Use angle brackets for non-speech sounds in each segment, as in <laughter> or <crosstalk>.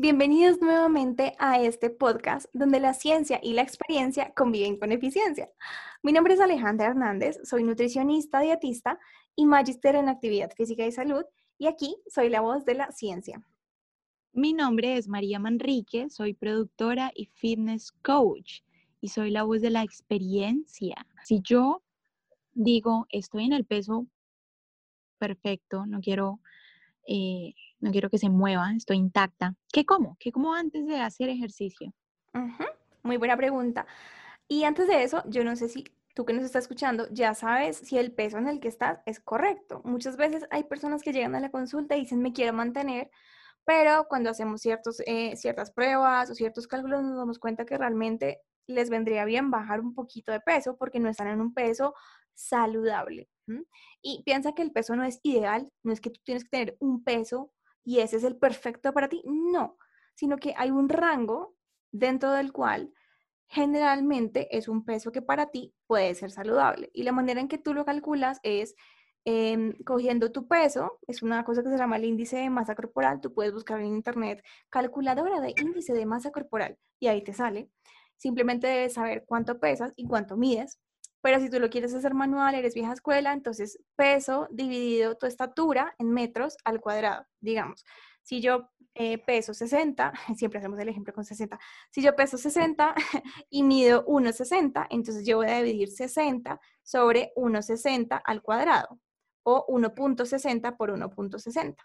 Bienvenidos nuevamente a este podcast donde la ciencia y la experiencia conviven con eficiencia. Mi nombre es Alejandra Hernández, soy nutricionista, dietista y magíster en actividad física y salud y aquí soy la voz de la ciencia. Mi nombre es María Manrique, soy productora y fitness coach y soy la voz de la experiencia. Si yo digo estoy en el peso perfecto, no quiero eh, no quiero que se mueva, estoy intacta. ¿Qué como? ¿Qué como antes de hacer ejercicio? Muy buena pregunta. Y antes de eso, yo no sé si tú que nos estás escuchando ya sabes si el peso en el que estás es correcto. Muchas veces hay personas que llegan a la consulta y dicen me quiero mantener, pero cuando hacemos eh, ciertas pruebas o ciertos cálculos nos damos cuenta que realmente les vendría bien bajar un poquito de peso porque no están en un peso saludable. Y piensa que el peso no es ideal, no es que tú tienes que tener un peso y ese es el perfecto para ti, no, sino que hay un rango dentro del cual generalmente es un peso que para ti puede ser saludable. Y la manera en que tú lo calculas es em, cogiendo tu peso, es una cosa que se llama el índice de masa corporal, tú puedes buscar en internet calculadora de índice de masa corporal y ahí te sale. Simplemente debes saber cuánto pesas y cuánto mides. Pero si tú lo quieres hacer manual, eres vieja escuela, entonces peso dividido tu estatura en metros al cuadrado, digamos. Si yo eh, peso 60, <laughs> siempre hacemos el ejemplo con 60, si yo peso 60 <laughs> y mido 1,60, entonces yo voy a dividir 60 sobre 1,60 al cuadrado o 1.60 por 1.60.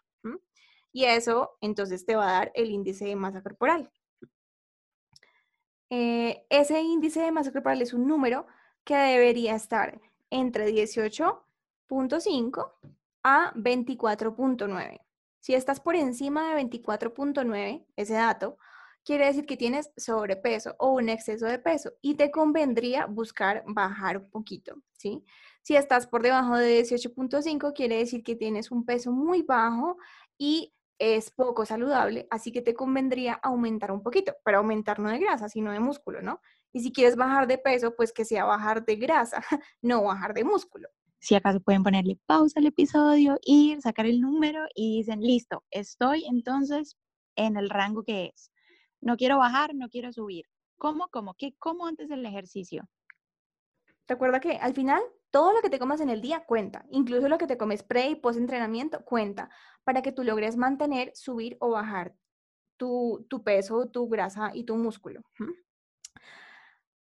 Y eso entonces te va a dar el índice de masa corporal. Eh, ese índice de masa corporal es un número que debería estar entre 18.5 a 24.9. Si estás por encima de 24.9, ese dato, quiere decir que tienes sobrepeso o un exceso de peso y te convendría buscar bajar un poquito, ¿sí? Si estás por debajo de 18.5, quiere decir que tienes un peso muy bajo y es poco saludable, así que te convendría aumentar un poquito, pero aumentar no de grasa, sino de músculo, ¿no? Y si quieres bajar de peso, pues que sea bajar de grasa, <laughs> no bajar de músculo. Si acaso pueden ponerle pausa al episodio, ir, sacar el número y dicen, listo, estoy entonces en el rango que es. No quiero bajar, no quiero subir. ¿Cómo? ¿Cómo? ¿Qué? ¿Cómo antes del ejercicio? Recuerda que al final todo lo que te comas en el día cuenta, incluso lo que te comes pre y post entrenamiento cuenta, para que tú logres mantener, subir o bajar tu, peso, tu grasa y tu músculo.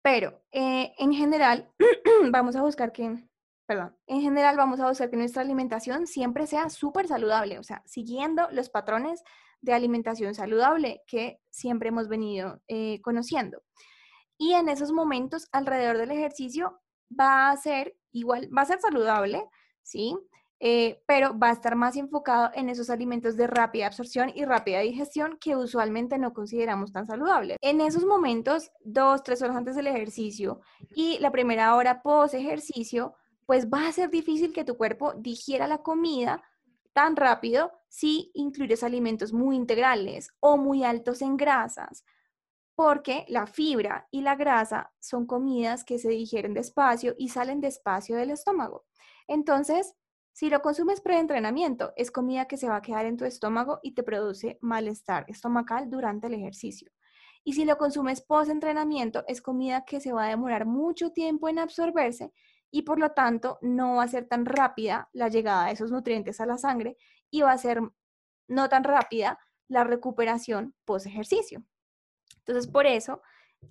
Pero eh, en general, <clears throat> vamos a buscar que, perdón, en general vamos a buscar que nuestra alimentación siempre sea súper saludable, o sea, siguiendo los patrones de alimentación saludable que siempre hemos venido eh, conociendo. Y en esos momentos, alrededor del ejercicio, va a ser igual, va a ser saludable, ¿sí? Eh, pero va a estar más enfocado en esos alimentos de rápida absorción y rápida digestión que usualmente no consideramos tan saludables. En esos momentos, dos, tres horas antes del ejercicio y la primera hora post ejercicio, pues va a ser difícil que tu cuerpo digiera la comida tan rápido si incluyes alimentos muy integrales o muy altos en grasas, porque la fibra y la grasa son comidas que se digieren despacio y salen despacio del estómago. Entonces, si lo consumes pre-entrenamiento, es comida que se va a quedar en tu estómago y te produce malestar estomacal durante el ejercicio. Y si lo consumes post-entrenamiento, es comida que se va a demorar mucho tiempo en absorberse y por lo tanto no va a ser tan rápida la llegada de esos nutrientes a la sangre y va a ser no tan rápida la recuperación post-ejercicio. Entonces, por eso,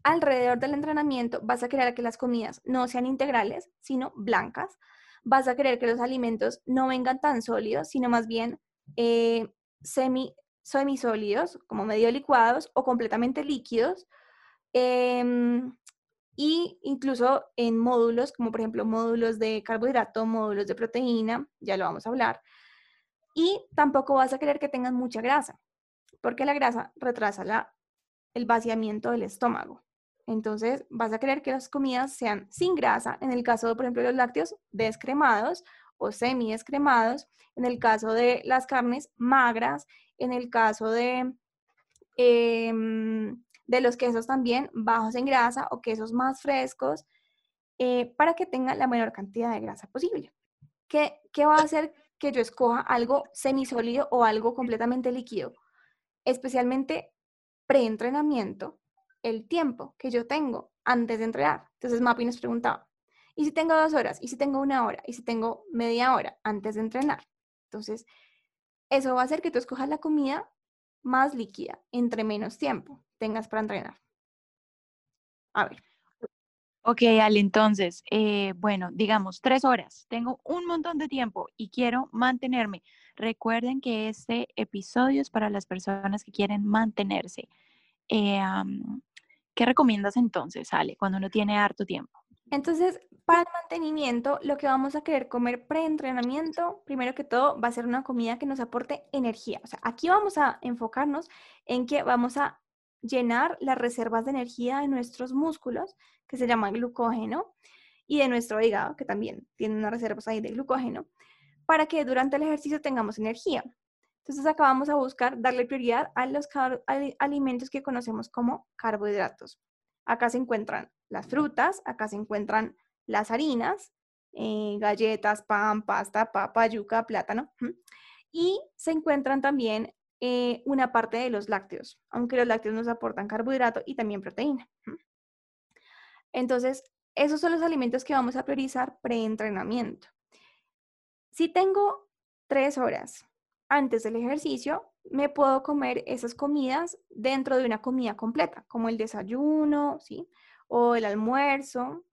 alrededor del entrenamiento vas a querer que las comidas no sean integrales, sino blancas, vas a querer que los alimentos no vengan tan sólidos, sino más bien eh, semi, semisólidos, como medio licuados o completamente líquidos. Em, y incluso en módulos, como por ejemplo módulos de carbohidrato, módulos de proteína, ya lo vamos a hablar. Y tampoco vas a querer que tengan mucha grasa, porque la grasa retrasa la, el vaciamiento del estómago. Entonces, vas a querer que las comidas sean sin grasa. En el caso, por ejemplo, de los lácteos, descremados o semi-descremados. En el caso de las carnes, magras. En el caso de, em, de los quesos también, bajos en grasa o quesos más frescos, eh, para que tengan la menor cantidad de grasa posible. ¿Qué, ¿Qué va a hacer que yo escoja algo semisólido o algo completamente líquido? Especialmente preentrenamiento, el tiempo que yo tengo antes de entrenar. Entonces Mapi nos preguntaba, ¿y si tengo dos horas? ¿Y si tengo una hora? ¿Y si tengo media hora antes de entrenar? Entonces, eso va a hacer que tú escojas la comida más líquida, entre menos tiempo tengas para entrenar. A ver. Ok, Ale, entonces, eh, bueno, digamos tres horas. Tengo un montón de tiempo y quiero mantenerme. Recuerden que este episodio es para las personas que quieren mantenerse. Eh, ¿Qué recomiendas entonces, Ale, cuando uno tiene harto tiempo? Entonces, para el mantenimiento, lo que vamos a querer comer pre-entrenamiento, primero que todo, va a ser una comida que nos aporte energía. O sea, aquí vamos a enfocarnos en que vamos a llenar las reservas de energía de nuestros músculos, que se llaman glucógeno, y de nuestro hígado, que también tiene unas reservas ahí de glucógeno, para que durante el ejercicio tengamos energía. Entonces acá vamos a buscar darle prioridad a los alimentos que conocemos como carbohidratos. Acá se encuentran las frutas, acá se encuentran las harinas, eh, galletas, pan, pasta, papa, yuca, plátano. Y se encuentran también eh, una parte de los lácteos, aunque los lácteos nos aportan carbohidrato y también proteína. Entonces, esos son los alimentos que vamos a priorizar preentrenamiento. Si tengo tres horas antes del ejercicio, me puedo comer esas comidas dentro de una comida completa, como el desayuno, ¿sí? O el almuerzo,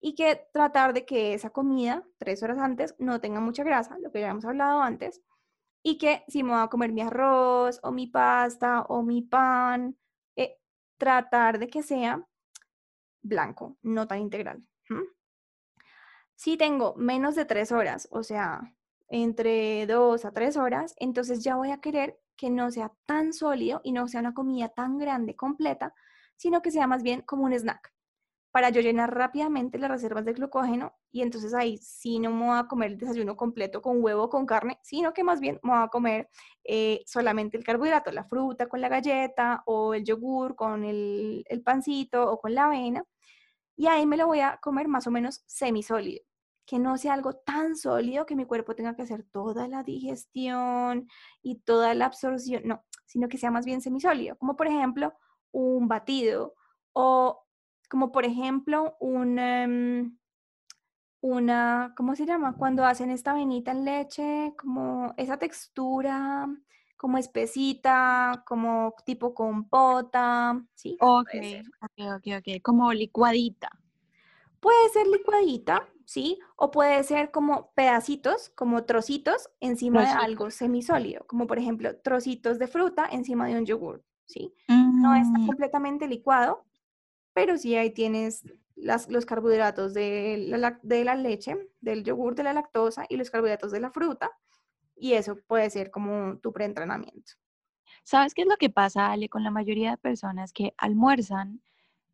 y que tratar de que esa comida, tres horas antes, no tenga mucha grasa, lo que ya hemos hablado antes, y que si me voy a comer mi arroz o mi pasta o mi pan, eh, tratar de que sea blanco, no tan integral. Si tengo menos de tres horas, o sea, entre dos a tres horas, entonces ya voy a querer que no sea tan sólido y no sea una comida tan grande, completa, sino que sea más bien como un snack para yo llenar rápidamente las reservas de glucógeno y entonces ahí sí no me voy a comer el desayuno completo con huevo con carne, sino que más bien me voy a comer eh, solamente el carbohidrato, la fruta con la galleta o el yogur con el, el pancito o con la avena y ahí me lo voy a comer más o menos semisólido que no sea algo tan sólido que mi cuerpo tenga que hacer toda la digestión y toda la absorción, no, sino que sea más bien semisólido, como por ejemplo un batido o como por ejemplo un, em, una, ¿cómo se llama? Cuando hacen esta avenita en leche, como esa textura, como espesita, como tipo compota, ¿sí? Ok, ok, ok, ok, como licuadita. Puede ser licuadita, ¿sí? O puede ser como pedacitos, como trocitos encima de algo semisólido, como por ejemplo trocitos de fruta encima de un yogur, ¿sí? No está mm. completamente licuado, pero sí ahí tienes las, los carbohidratos de la, de la leche, del yogur, de la lactosa y los carbohidratos de la fruta, y eso puede ser como tu preentrenamiento. ¿Sabes qué es lo que pasa, Ale, con la mayoría de personas que almuerzan,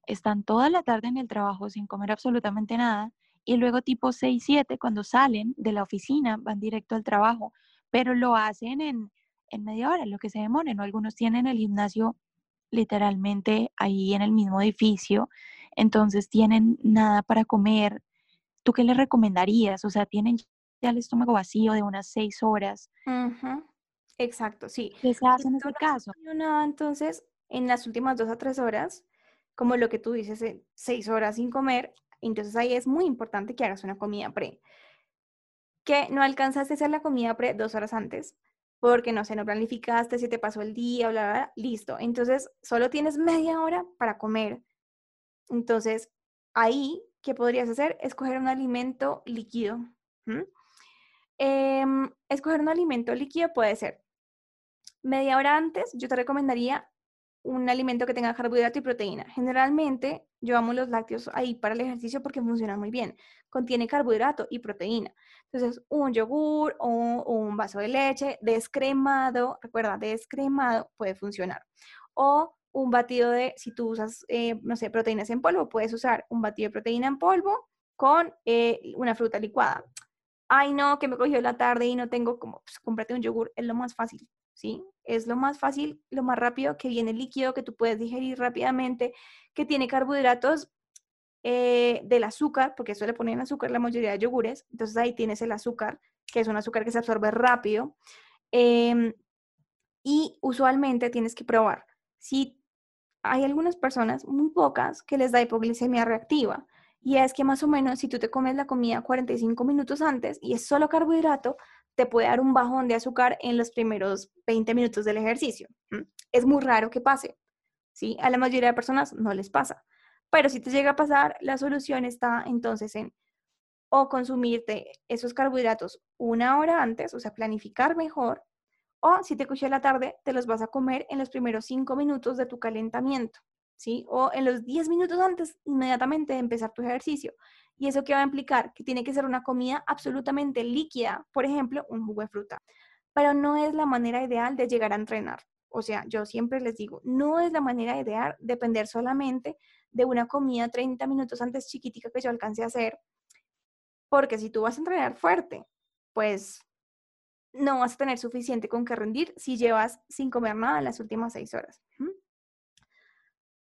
están toda la tarde en el trabajo sin comer absolutamente nada y luego tipo 6, 7, cuando salen de la oficina, van directo al trabajo, pero lo hacen en, en media hora, lo que se demore, ¿no? Algunos tienen el gimnasio literalmente ahí en el mismo edificio, entonces tienen nada para comer. ¿Tú qué les recomendarías? O sea, tienen ya el estómago vacío de unas seis horas. Exacto, sí. ¿Qué se hace en ese caso? Nada, entonces, en las últimas dos a tres horas, como lo que tú dices, eh, seis horas sin comer, entonces ahí es muy importante que hagas una comida pre. Que no alcanzaste a hacer la comida pre dos horas antes, porque no sé, no planificaste, si te pasó el día, bla, bla, bla, listo. Entonces, solo tienes media hora para comer. Entonces, ahí, ¿qué podrías hacer? Escoger un alimento líquido. Em, escoger un alimento líquido puede ser media hora antes, yo te recomendaría un alimento que tenga carbohidrato y proteína. Generalmente llevamos los lácteos ahí para el ejercicio porque funcionan muy bien. Contiene carbohidrato y proteína. Entonces, un yogur o un vaso de leche descremado, recuerda, descremado puede funcionar. O un batido de, si tú usas, eh, no sé, proteínas en polvo, puedes usar un batido de proteína en polvo con eh, una fruta licuada. Ay, no, que me cogió la tarde y no tengo como, pues cómprate un yogur, es lo más fácil, ¿sí? Es lo más fácil, lo más rápido, que viene líquido, que tú puedes digerir rápidamente, que tiene carbohidratos eh, del azúcar, porque eso le ponen azúcar la mayoría de yogures, entonces ahí tienes el azúcar, que es un azúcar que se absorbe rápido. Em, y usualmente tienes que probar. Si hay algunas personas, muy pocas, que les da hipoglicemia reactiva. Y es que más o menos si tú te comes la comida 45 minutos antes y es solo carbohidrato, te puede dar un bajón de azúcar en los primeros 20 minutos del ejercicio. Es muy raro que pase. ¿sí? A la mayoría de personas no les pasa. Pero si te llega a pasar, la solución está entonces en o consumirte esos carbohidratos una hora antes, o sea, planificar mejor, o si te cogió la tarde, te los vas a comer en los primeros cinco minutos de tu calentamiento, O en los 10 minutos antes, inmediatamente de empezar tu ejercicio. ¿Y eso qué va a implicar? Que tiene que ser una comida absolutamente líquida, por ejemplo, un jugo de fruta. Pero no es la manera ideal de llegar a entrenar. O sea, yo siempre les digo, no es la manera ideal depender solamente de una comida 30 minutos antes chiquitica que yo alcance a hacer, porque si tú vas a entrenar fuerte, pues no vas a tener suficiente con que rendir si llevas sin comer nada en las últimas seis horas.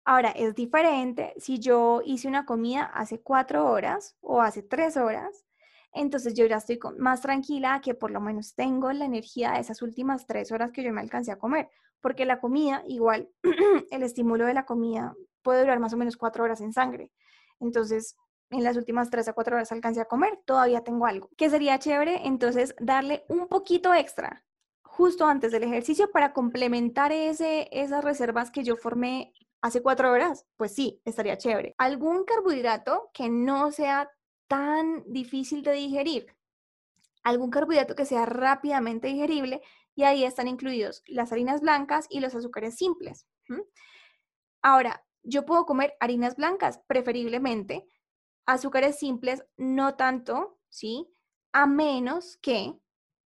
Ahora, es diferente si yo hice una comida hace cuatro horas o hace tres horas, entonces yo ya estoy más tranquila que por lo menos tengo la energía de esas últimas tres horas que yo me alcancé a comer, porque la comida, igual, <clears throat> el estímulo de la comida puede durar más o menos cuatro horas en sangre. Entonces, en las últimas tres a cuatro horas alcancé a comer, todavía tengo algo. ¿Qué sería chévere? Entonces, darle un poquito extra justo antes del ejercicio para complementar ese, esas reservas que yo formé hace cuatro horas. Pues sí, estaría chévere. Algún carbohidrato que no sea tan difícil de digerir. Algún carbohidrato que sea rápidamente digerible y ahí están incluidos las harinas blancas y los azúcares simples. Ahora, yo puedo comer harinas blancas, preferiblemente, azúcares simples, no tanto, ¿sí? A menos que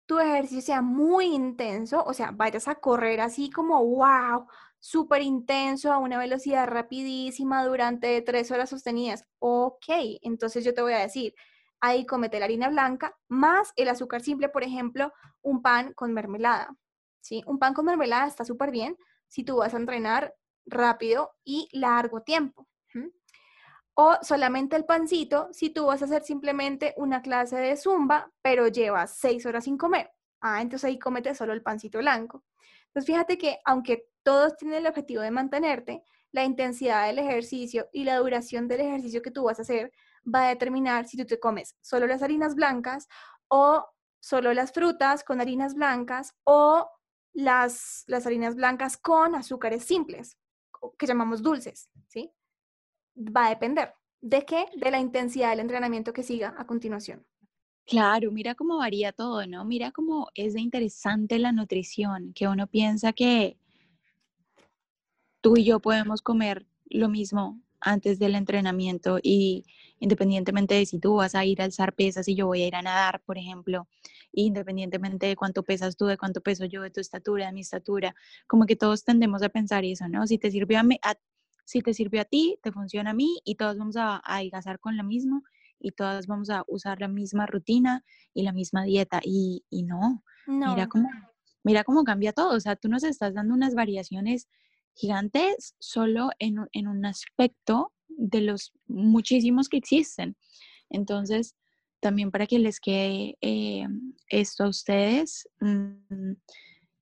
tu ejercicio sea muy intenso, o sea, vayas a correr así como, wow, súper intenso, a una velocidad rapidísima durante tres horas sostenidas. Ok, entonces yo te voy a decir, ahí comete la harina blanca más el azúcar simple, por ejemplo, un pan con mermelada. ¿sí? Un pan con mermelada está súper bien si tú vas a entrenar rápido y largo tiempo. O solamente el pancito si tú vas a hacer simplemente una clase de zumba, pero llevas seis horas sin comer. Ah, entonces ahí comete solo el pancito blanco. Entonces fíjate que aunque todos tienen el objetivo de mantenerte, la intensidad del ejercicio y la duración del ejercicio que tú vas a hacer va a determinar si tú te comes solo las harinas blancas o solo las frutas con harinas blancas o las, las harinas blancas con azúcares simples, que llamamos dulces, ¿sí? va a depender. ¿De qué? De la intensidad del entrenamiento que siga a continuación. Claro, mira cómo varía todo, ¿no? Mira cómo es de interesante la nutrición, que uno piensa que tú y yo podemos comer lo mismo antes del entrenamiento y independientemente de si tú vas a ir a alzar pesas y yo voy a ir a nadar, por ejemplo, independientemente de cuánto pesas tú, de cuánto peso yo, de tu estatura, de mi estatura, como que todos tendemos a pensar eso, ¿no? Si te sirvió a, a si te sirve a ti, te funciona a mí y todos vamos a adelgazar con lo mismo y todas vamos a usar la misma rutina y la misma dieta. Y, no, Mira, cómo, mira cómo cambia todo. O sea, tú nos estás dando unas variaciones gigantes solo en, en un aspecto de los muchísimos que existen. Entonces, también para que les quede eh, esto a ustedes, mm,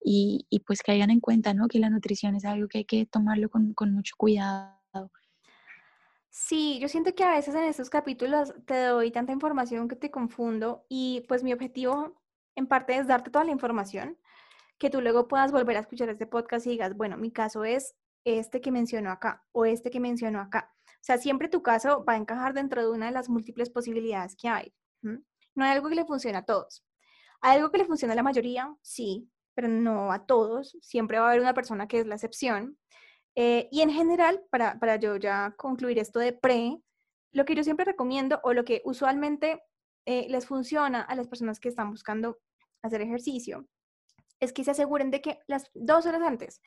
y, y, pues que hayan en cuenta, ¿no? Que la nutrición es algo que hay que tomarlo con, con mucho cuidado. Sí, yo siento que a veces en estos capítulos te doy tanta información que te confundo y pues mi objetivo en parte es darte toda la información que tú luego puedas volver a escuchar este podcast y digas, bueno, mi caso es este que mencionó acá o este que mencionó acá. O sea, siempre tu caso va a encajar dentro de una de las múltiples posibilidades que hay. No hay algo que le funcione a todos. ¿Hay algo que le funciona a la mayoría? Sí, pero no a todos. Siempre va a haber una persona que es la excepción. Eh, y en general, para, para yo ya concluir esto de pre, lo que yo siempre recomiendo o lo que usualmente eh, les funciona a las personas que están buscando hacer ejercicio es que se aseguren de que las dos horas antes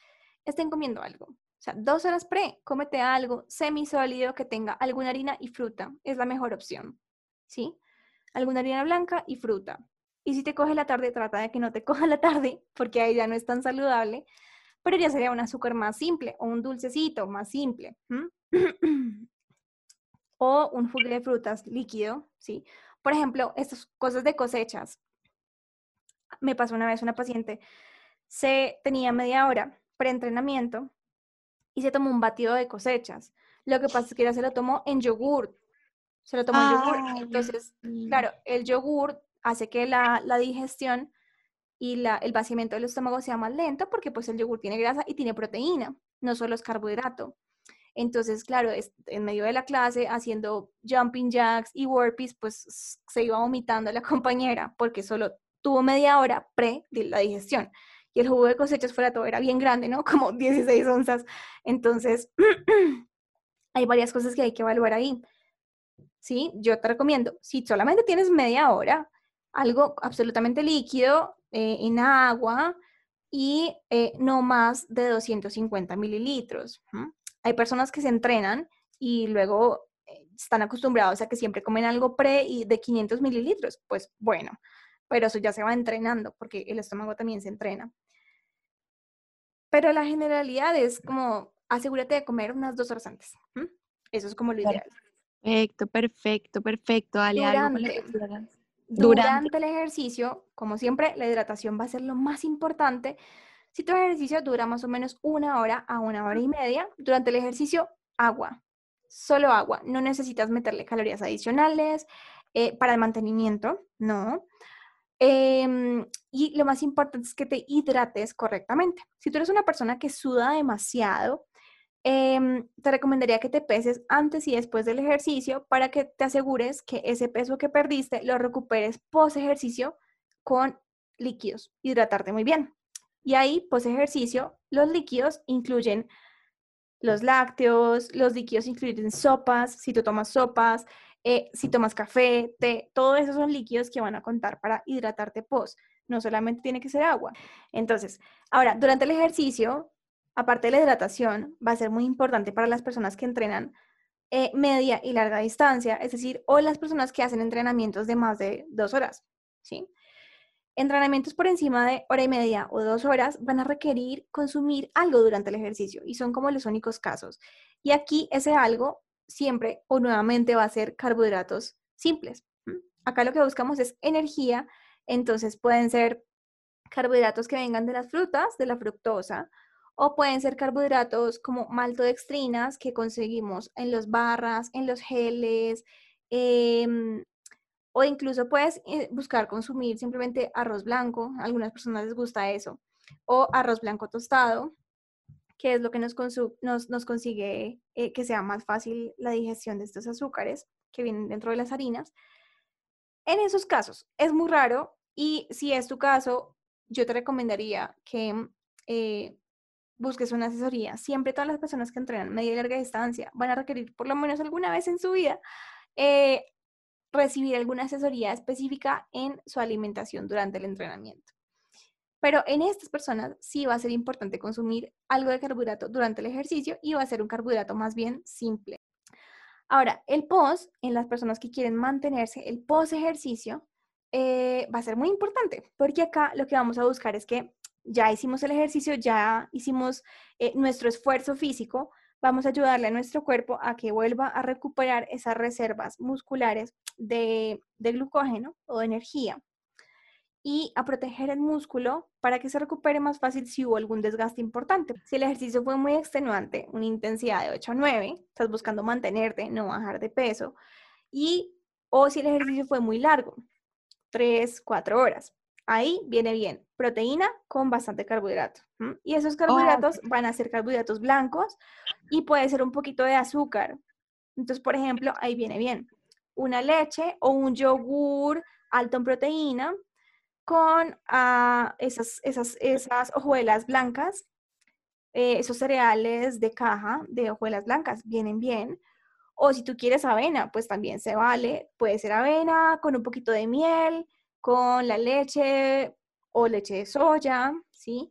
estén comiendo algo. O sea, dos horas pre, cómete algo semisólido que tenga alguna harina y fruta. Es la mejor opción. ¿Sí? Alguna harina blanca y fruta. Y si te coge la tarde, trata de que no te <laughs> coja la tarde, porque ahí ya no es tan saludable. Pero ya sería un azúcar más simple o un dulcecito más simple. <clears throat> o un jugo de frutas líquido, ¿sí? Por ejemplo, estas cosas de cosechas. Me pasó una vez una paciente, se tenía media hora preentrenamiento y se tomó un batido de cosechas. Lo que pasa es que ella se lo tomó en yogur. Se lo tomó en yogur. Entonces, claro, el yogur hace que la, digestión y el vaciamiento del estómago sea más lento porque pues el yogur tiene grasa y tiene proteína, no solo es carbohidrato. Entonces, claro, en medio de la clase, haciendo jumping jacks y burpees, pues se iba vomitando la <laughs> compañera porque solo tuvo media hora pre de la digestión. Y el jugo de cosechas fuera todo era bien grande, ¿no? <laughs> Como 16 onzas. Entonces, <clears throat> hay varias cosas que hay que evaluar ahí. ¿Sí? Yo te recomiendo, si solamente tienes media hora, algo absolutamente líquido eh, en agua y eh, no más de 250 mililitros. Hay personas que se entrenan y luego eh, están acostumbrados a que siempre comen algo pre y de 500 mililitros. Pues bueno, pero eso ya se va entrenando porque el estómago también se entrena. Pero la generalidad es como asegúrate de comer unas dos horas antes. Eso es como lo ideal. Perfecto, perfecto, perfecto. Dale durante, durante, durante el ejercicio, como siempre, la hidratación va a ser lo más importante si tu ejercicio dura más o menos una hora a una hora y media, durante el ejercicio, agua, solo agua. No necesitas meterle calorías adicionales eh, para el mantenimiento, no. Em, y lo más importante es que te hidrates correctamente. Si tú eres una persona que suda demasiado, em, te recomendaría que te peses antes y después del ejercicio para que te asegures que ese peso que perdiste lo recuperes post ejercicio con líquidos, hidratarte muy bien. Y ahí, pues ejercicio, los líquidos incluyen los lácteos, los líquidos incluyen sopas, si tú tomas sopas, eh, si tomas café, té, todos esos son líquidos que van a contar para hidratarte post. No solamente tiene que ser agua. Entonces, ahora, durante el ejercicio, aparte de la hidratación, va a ser muy importante para las personas que entrenan eh, media y larga distancia, es decir, o las personas que hacen entrenamientos de más de dos horas, ¿sí? Entrenamientos por encima de hora y media o dos horas van a requerir consumir algo durante el ejercicio y son como los únicos casos. Y aquí ese algo siempre o nuevamente va a ser carbohidratos simples. Acá lo que buscamos es energía, entonces pueden ser carbohidratos que vengan de las frutas, de la fructosa, o pueden ser carbohidratos como maltodextrinas que conseguimos en los barras, en los geles, em, o incluso puedes eh, buscar consumir simplemente arroz blanco, a algunas personas les gusta eso, o arroz blanco tostado, que es lo que nos, nos, consigue eh, que sea más fácil la digestión de estos azúcares que vienen dentro de las harinas. En esos casos es muy raro y si es tu caso, yo te recomendaría que eh, busques una asesoría. Siempre todas las personas que entrenan media y larga distancia van a requerir por lo menos alguna vez en su vida recibir alguna asesoría específica en su alimentación durante el entrenamiento. Pero en estas personas sí va a ser importante consumir algo de carbohidrato durante el ejercicio y va a ser un carbohidrato más bien simple. Ahora, el post, en las personas que quieren mantenerse, el post ejercicio eh, va a ser muy importante, porque acá lo que vamos a buscar es que ya hicimos el ejercicio, ya hicimos eh, nuestro esfuerzo físico, vamos a ayudarle a nuestro cuerpo a que vuelva a recuperar esas reservas musculares de, glucógeno o de energía y a proteger el músculo para que se recupere más fácil si hubo algún desgaste importante. Si el ejercicio fue muy extenuante, una intensidad de 8 a 9, estás buscando mantenerte, no bajar de peso, y o si el ejercicio fue muy largo, 3, 4 horas, ahí viene bien, proteína con bastante carbohidrato. Y esos carbohidratos van a ser carbohidratos blancos y puede ser un poquito de azúcar. Entonces, por ejemplo, ahí viene bien una leche o un yogur alto en proteína con ah, esas, esas, esas hojuelas blancas, eh, esos cereales de caja de hojuelas blancas, vienen bien. O si tú quieres avena, pues también se vale. Puede ser avena con un poquito de miel, con la leche o leche de soya, ¿sí?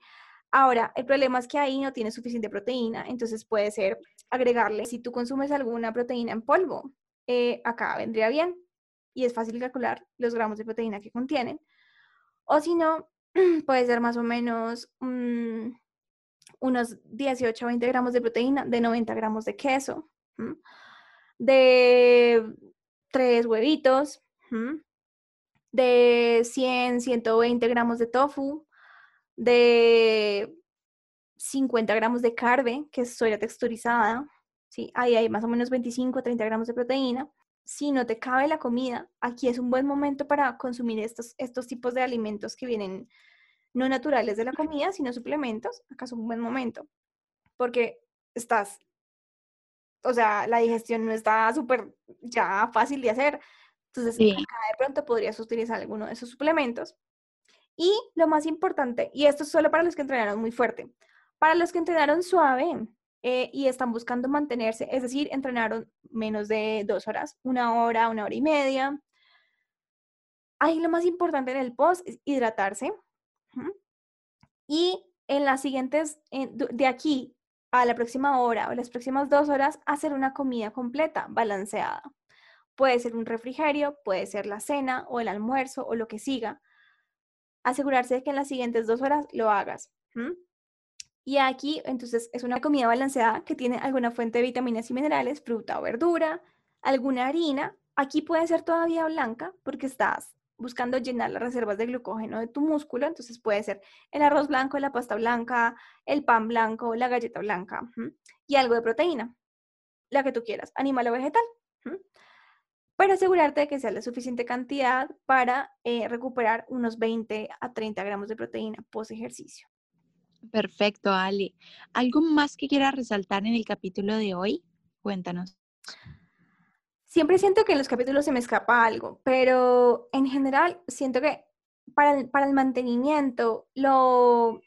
Ahora, el problema es que ahí no tiene suficiente proteína, entonces puede ser agregarle, si tú consumes alguna proteína en polvo, eh, acá vendría bien y es fácil calcular los gramos de proteína que contienen. O si no, <clears throat> puede ser más o menos mm, unos 18 o 20 gramos de proteína, de 90 gramos de queso, de tres huevitos, de 100, 120 gramos de tofu, de 50 gramos de carne, que es soya texturizada, ¿sí? ahí hay más o menos 25 30 gramos de proteína. Si no te cabe la comida, aquí es un buen momento para consumir estos, estos tipos de alimentos que vienen no naturales de la comida, sino suplementos. Acá es un buen momento, porque estás, o sea, la digestión no está súper ya fácil de hacer. Entonces, acá de pronto podrías utilizar alguno de esos suplementos. Y lo más importante, y esto es solo para los que entrenaron muy fuerte, para los que entrenaron suave eh, y están buscando mantenerse, es decir, entrenaron menos de dos horas, una hora, una hora y media. Ahí lo más importante en el post es hidratarse. Y en las siguientes, de aquí a la próxima hora o las próximas dos horas, hacer una comida completa, balanceada. Puede ser un refrigerio, puede ser la cena o el almuerzo o lo que siga. Asegurarse de que en las siguientes dos horas lo hagas. Y aquí, entonces, es una comida balanceada que tiene alguna fuente de vitaminas y minerales, fruta o verdura, alguna harina. Aquí puede ser todavía blanca porque estás buscando llenar las reservas de glucógeno de tu músculo. Entonces puede ser el arroz blanco, la pasta blanca, el pan blanco, la galleta blanca y algo de proteína, la que tú quieras, animal o vegetal. Para asegurarte de que sea la suficiente cantidad para eh, recuperar unos 20 a 30 gramos de proteína post ejercicio. Perfecto, Ali. ¿Algo más que quieras resaltar en el capítulo de hoy? Cuéntanos. Siempre siento que en los capítulos se me escapa algo, pero en general siento que para el, para el mantenimiento lo,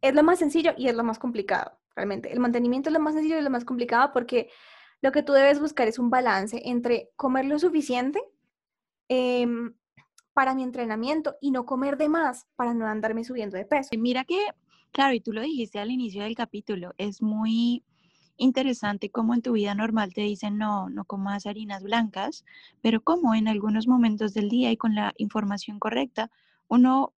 es lo más sencillo y es lo más complicado, realmente. El mantenimiento es lo más sencillo y lo más complicado porque lo que tú debes buscar es un balance entre comer lo suficiente em, para mi entrenamiento y no comer de más para no andarme subiendo de peso. Mira que Claro, y tú lo dijiste al inicio del capítulo, es muy interesante cómo en tu vida normal te dicen no, no comas harinas blancas, pero como en algunos momentos del día y con la información correcta, uno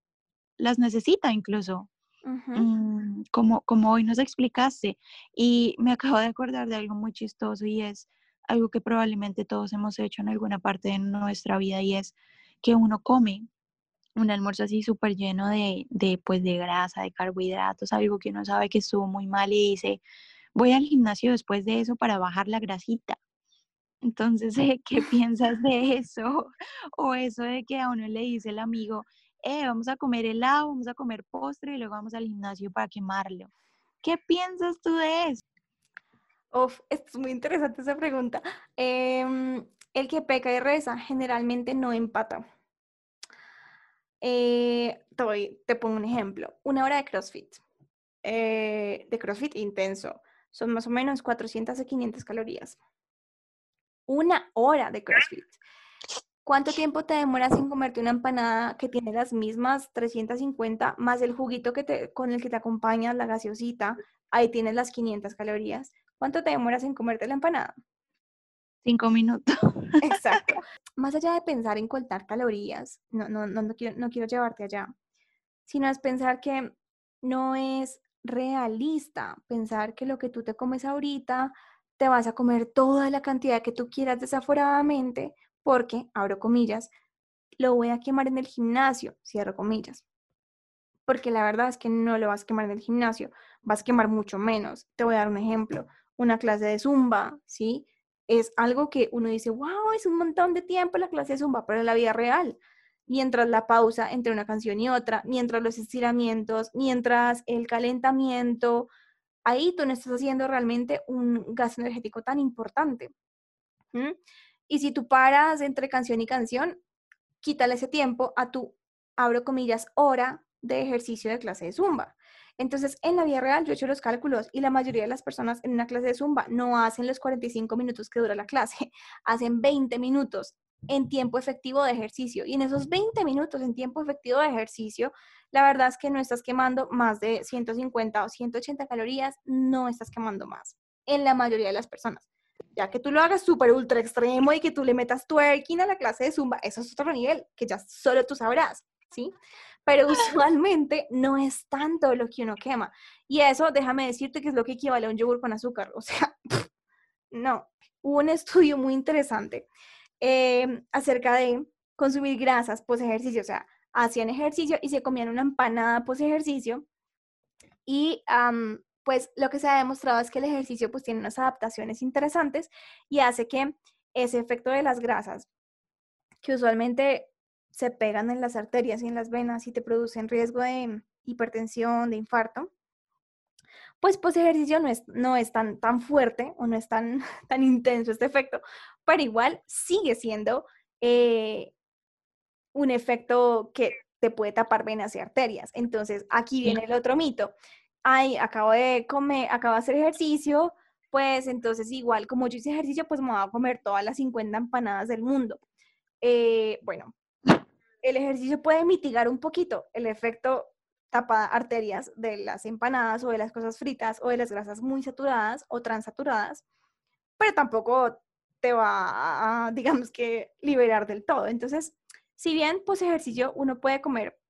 las necesita incluso. Mm, como, como hoy nos explicaste. Y me <laughs> acabo de acordar de algo muy chistoso y es algo que probablemente todos hemos hecho en alguna parte de nuestra vida y es que uno come un almuerzo así súper lleno de, de, pues, de grasa, de carbohidratos, algo que uno sabe que estuvo muy mal y dice, voy al gimnasio después de eso para bajar la grasita. Entonces, <laughs> ¿qué piensas de eso? <laughs> O eso de que a uno le dice el amigo, eh, vamos a comer helado, vamos a comer postre y luego vamos al gimnasio para quemarlo. ¿Qué piensas tú de eso? Uf, es muy interesante esa pregunta. Em, el que peca y reza generalmente no empata. Eh, te, pongo un ejemplo. Una hora de CrossFit, eh, de CrossFit intenso, son más o menos 400 a 500 calorías. Una hora de CrossFit. ¿Cuánto tiempo te demoras en comerte una empanada que tiene las mismas 350 más el juguito que te, con el que te acompañas, la gaseosita? Ahí tienes las 500 calorías. ¿Cuánto te demoras en comerte la empanada? Cinco minutos. <laughs> Exacto. Más allá de pensar en contar calorías, no, no, no, no, quiero, no quiero llevarte allá, sino es pensar que no es realista pensar que lo que tú te comes ahorita te vas a comer toda la cantidad que tú quieras desaforadamente porque, abro comillas, lo voy a quemar en el gimnasio, cierro comillas. Porque la verdad es que no lo vas a quemar en el gimnasio, vas a quemar mucho menos. Te voy a dar un ejemplo, una clase de zumba, ¿sí? es algo que uno dice, wow, es un montón de tiempo la clase de zumba, pero en la vida real, mientras la pausa entre una canción y otra, mientras los estiramientos, mientras el calentamiento, ahí tú no estás haciendo realmente un gasto energético tan importante. Y si tú paras entre canción y canción, quítale ese tiempo a tu, abro comillas, hora de ejercicio de clase de zumba. Entonces, en la vida real, yo he hecho los cálculos y la mayoría de las personas en una clase de Zumba no hacen los 45 minutos que dura la clase, <laughs> hacen 20 minutos en tiempo efectivo de ejercicio. Y en esos 20 minutos en tiempo efectivo de ejercicio, la verdad es que no estás quemando más de 150 o 180 calorías, no estás quemando más en la mayoría de las personas. Ya que tú lo hagas súper ultra extremo y que tú le metas twerking a la clase de zumba, eso es otro nivel que ya solo tú sabrás, ¿sí? Pero <laughs> usualmente no es tanto lo que uno quema. Y eso, déjame decirte que es lo que equivale a un yogur con azúcar. O sea, <laughs> no. Hubo un estudio muy interesante em, acerca de consumir grasas post ejercicio. O sea, hacían ejercicio y se comían una empanada post ejercicio. Y pues lo que se ha demostrado es que el ejercicio pues tiene unas adaptaciones interesantes y hace que ese efecto de las grasas, que usualmente se pegan en las arterias y en las venas y te producen riesgo de hipertensión, de infarto, pues pues ejercicio no es, no es tan, tan fuerte o no es tan, <laughs> tan intenso este efecto, pero igual sigue siendo eh, un efecto que te puede tapar venas y arterias. Entonces, aquí viene el otro mito. Ay, acabo de comer, acabo de hacer ejercicio, pues entonces igual como yo hice ejercicio, pues me voy a comer todas las 50 empanadas del mundo. Eh, bueno, el ejercicio puede mitigar un poquito el efecto tapa arterias de las empanadas o de las cosas fritas o de las grasas muy saturadas o transaturadas, pero tampoco te va a, digamos que, liberar del todo. Entonces, si bien pues ejercicio uno puede comer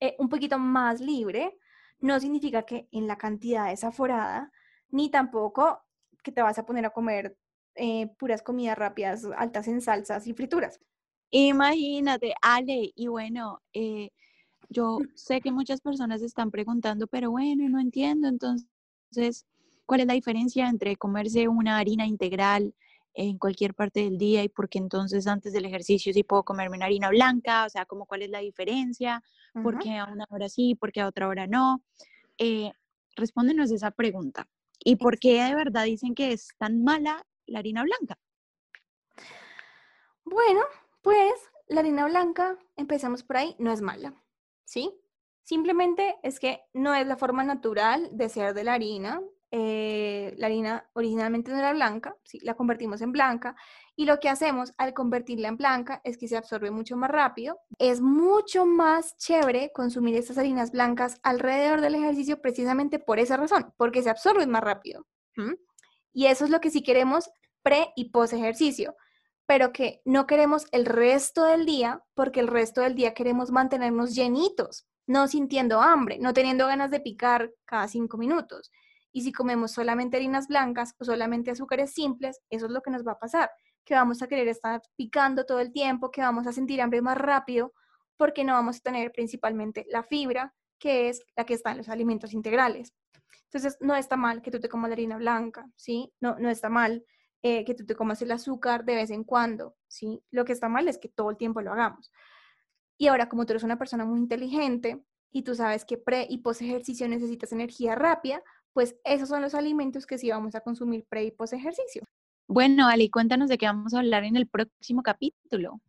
eh, un poquito más libre, no significa que en la cantidad desaforada, ni tampoco que te vas a poner a comer eh, puras comidas rápidas altas en salsas y frituras. Imagínate, Ale, y bueno, eh, yo sé que muchas personas están preguntando, pero bueno, no entiendo, entonces, ¿cuál es la diferencia entre comerse una harina integral en cualquier parte del día y por qué entonces antes del ejercicio sí puedo comerme una harina blanca? O sea, como cuál es la diferencia? ¿Por qué a una hora sí, por qué a otra hora no? Eh, respóndenos esa pregunta. ¿Y por qué de verdad dicen que es tan mala la harina blanca? Bueno, pues la harina blanca, empezamos por ahí, no es mala, ¿sí? Simplemente es que no es la forma natural de ser de la harina. Eh, la harina originalmente no era blanca, ¿sí? la convertimos en blanca y lo que hacemos al convertirla en blanca es que se absorbe mucho más rápido. Es mucho más chévere consumir estas harinas blancas alrededor del ejercicio precisamente por esa razón, porque se absorben más rápido. Y eso es lo que sí queremos pre y post ejercicio pero que no queremos el resto del día porque el resto del día queremos mantenernos llenitos, no sintiendo hambre, no teniendo ganas de picar cada cinco minutos. Y si comemos solamente harinas blancas o solamente azúcares simples, eso es lo que nos va a pasar, que vamos a querer estar picando todo el tiempo, que vamos a sentir hambre más rápido, porque no vamos a tener principalmente la fibra, que es la que está en los alimentos integrales. Entonces, no está mal que tú te comas la harina blanca, ¿sí? No, no está mal eh, que tú te comas el azúcar de vez en cuando, ¿sí? Lo que está mal es que todo el tiempo lo hagamos. Y ahora, como tú eres una persona muy inteligente y tú sabes que pre y post ejercicio necesitas energía rápida, pues esos son los alimentos que sí vamos a consumir pre y post ejercicio. Bueno, Ali, cuéntanos de qué vamos a hablar en el próximo capítulo.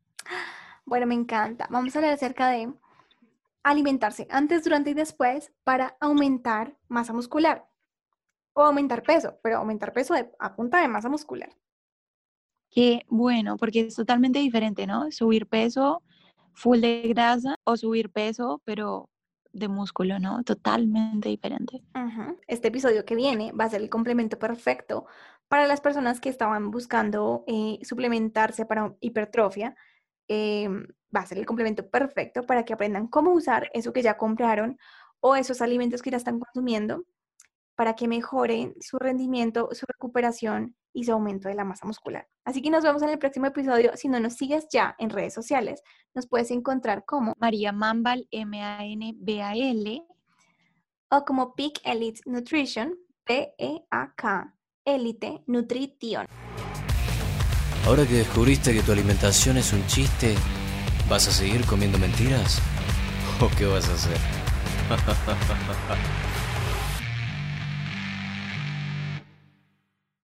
Bueno, me encanta. Vamos a hablar acerca de alimentarse antes, durante y después para aumentar masa muscular o aumentar peso, pero aumentar peso a punta de masa muscular. Qué bueno, porque es totalmente diferente, ¿no? Subir peso full de grasa o subir peso, pero de músculo, ¿no? Totalmente diferente. Este episodio que viene va a ser el complemento perfecto para las personas que estaban buscando eh, suplementarse para hipertrofia. Em, va a ser el complemento perfecto para que aprendan cómo usar eso que ya compraron o esos alimentos que ya están consumiendo para que mejoren su rendimiento, su recuperación y su aumento de la masa muscular. Así que nos vemos en el próximo episodio. Si no nos sigues ya en redes sociales, nos puedes encontrar como María Mambal, M-A-N-B-A-L, o como Peak Elite Nutrition, P-E-A-K, Elite Nutrition. Ahora que descubriste que tu alimentación es un chiste, ¿vas a seguir comiendo mentiras? ¿O qué vas a hacer? <laughs>